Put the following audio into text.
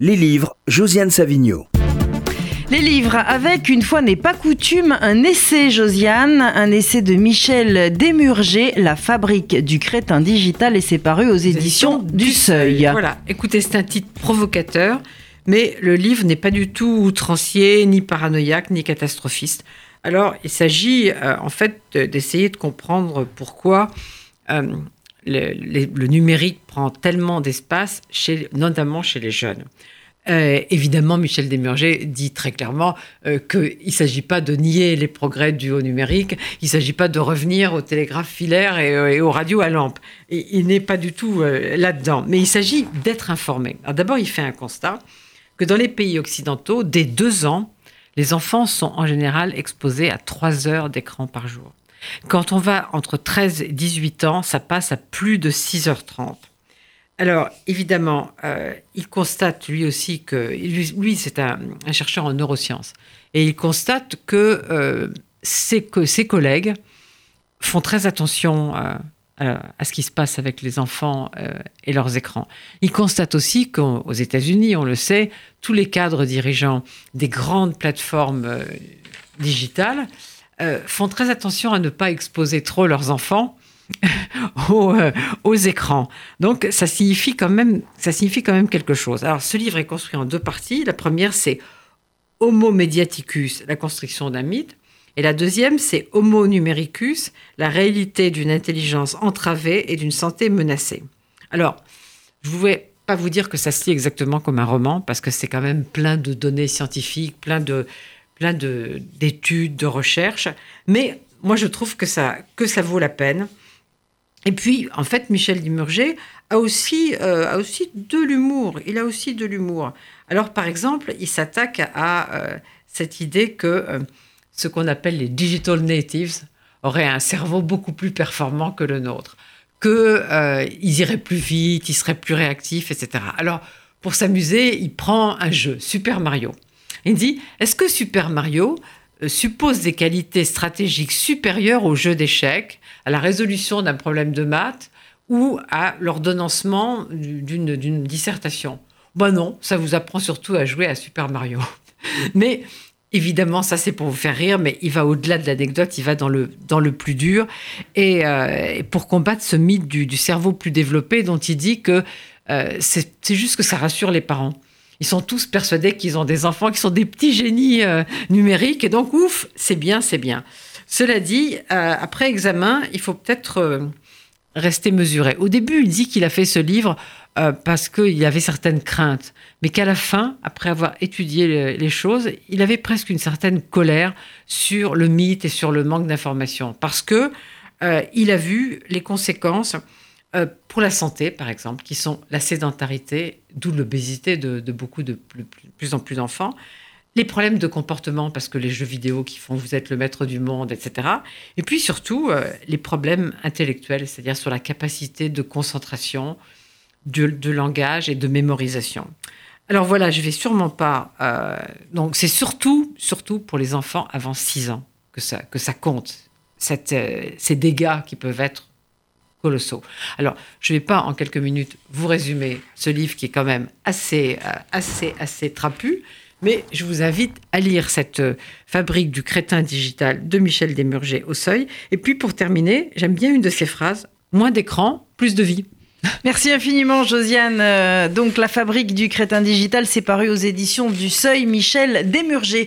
Les livres, Josiane Savigno. Les livres, avec une fois n'est pas coutume, un essai, Josiane, un essai de Michel Desmurger, La fabrique du crétin digital, et c'est paru aux éditions du Seuil. Voilà, écoutez, c'est un titre provocateur, mais le livre n'est pas du tout outrancier, ni paranoïaque, ni catastrophiste. Alors, il s'agit euh, en fait d'essayer de comprendre pourquoi euh, le, numérique prend tellement d'espace, notamment chez les jeunes. Euh, évidemment, Michel Desmurger dit très clairement qu'il ne s'agit pas de nier les progrès du haut numérique, il ne s'agit pas de revenir au télégraphe filaire et, aux radios à lampe. il n'est pas du tout là-dedans, mais il s'agit d'être informé. d'abord, il fait un constat que dans les pays occidentaux, dès deux ans, les enfants sont en général exposés à trois heures d'écran par jour. Quand on va entre 13 et 18 ans, ça passe à plus de 6h30. Alors, évidemment, euh, il constate lui aussi que, lui, c'est un, chercheur en neurosciences, et il constate que, euh, ses collègues font très attention à, à, ce qui se passe avec les enfants euh, et leurs écrans. Il constate aussi qu'aux États-Unis, on le sait, tous les cadres dirigeants des grandes plateformes euh, digitales euh, font très attention à ne pas exposer trop leurs enfants aux, aux, écrans. Donc ça signifie, quand même, ça signifie quand même quelque chose. Alors ce livre est construit en deux parties. La première, c'est Homo mediaticus, la construction d'un mythe. Et la deuxième, c'est Homo numericus, la réalité d'une intelligence entravée et d'une santé menacée. Alors, je ne voulais pas vous dire que ça se lit exactement comme un roman, parce que c'est quand même plein de données scientifiques, plein de plein d'études, de, recherches, mais moi je trouve que ça, que ça vaut la peine. Et puis, en fait, Michel Dimurger a aussi, euh, a aussi de l'humour. Il a aussi de l'humour. Alors, par exemple, il s'attaque à euh, cette idée que euh, ce qu'on appelle les digital natives auraient un cerveau beaucoup plus performant que le nôtre, qu'ils iraient plus vite, ils seraient plus réactifs, etc. Alors, pour s'amuser, il prend un jeu, Super Mario. Il dit, est-ce que Super Mario euh, suppose des qualités stratégiques supérieures au jeu d'échecs, à la résolution d'un problème de maths ou à l'ordonnancement d'une dissertation? Ben non, ça vous apprend surtout à jouer à Super Mario. Mais Évidemment, ça c'est pour vous faire rire, mais il va au-delà de l'anecdote, il va dans le, dans le plus dur. Et, euh, pour combattre ce mythe du, cerveau plus développé dont il dit que euh, c'est juste que ça rassure les parents. Ils sont tous persuadés qu'ils ont des enfants qui sont des petits génies euh, numériques, et donc ouf, c'est bien, c'est bien. Cela dit, après examen, il faut peut-être rester mesuré. Au début, il dit qu'il a fait ce livre euh, parce qu'il avait certaines craintes, mais qu'à la fin, après avoir étudié les, choses, il avait presque une certaine colère sur le mythe et sur le manque d'informations, parce que euh, il a vu les conséquences euh, pour la santé, par exemple, qui sont la sédentarité, d'où l'obésité de, beaucoup de plus en plus d'enfants, les problèmes de comportement, parce que les jeux vidéo qui font vous êtes le maître du monde, etc. Et puis surtout, euh, les problèmes intellectuels, c'est-à-dire sur la capacité de concentration, de, langage et de mémorisation. Alors voilà, je vais sûrement pas. Euh, donc c'est surtout, surtout pour les enfants avant 6 ans que ça, que ça compte, ces dégâts qui peuvent être colossaux. Alors, je ne vais pas en quelques minutes vous résumer ce livre qui est quand même assez, assez, assez trapu. Mais je vous invite à lire cette euh, fabrique du crétin digital de Michel Desmurger au seuil. Et puis pour terminer, j'aime bien une de ses phrases moins d'écran, plus de vie. Merci infiniment, Josiane. Euh, donc, La fabrique du crétin digital, c'est paru aux éditions du Seuil, Michel Desmurger.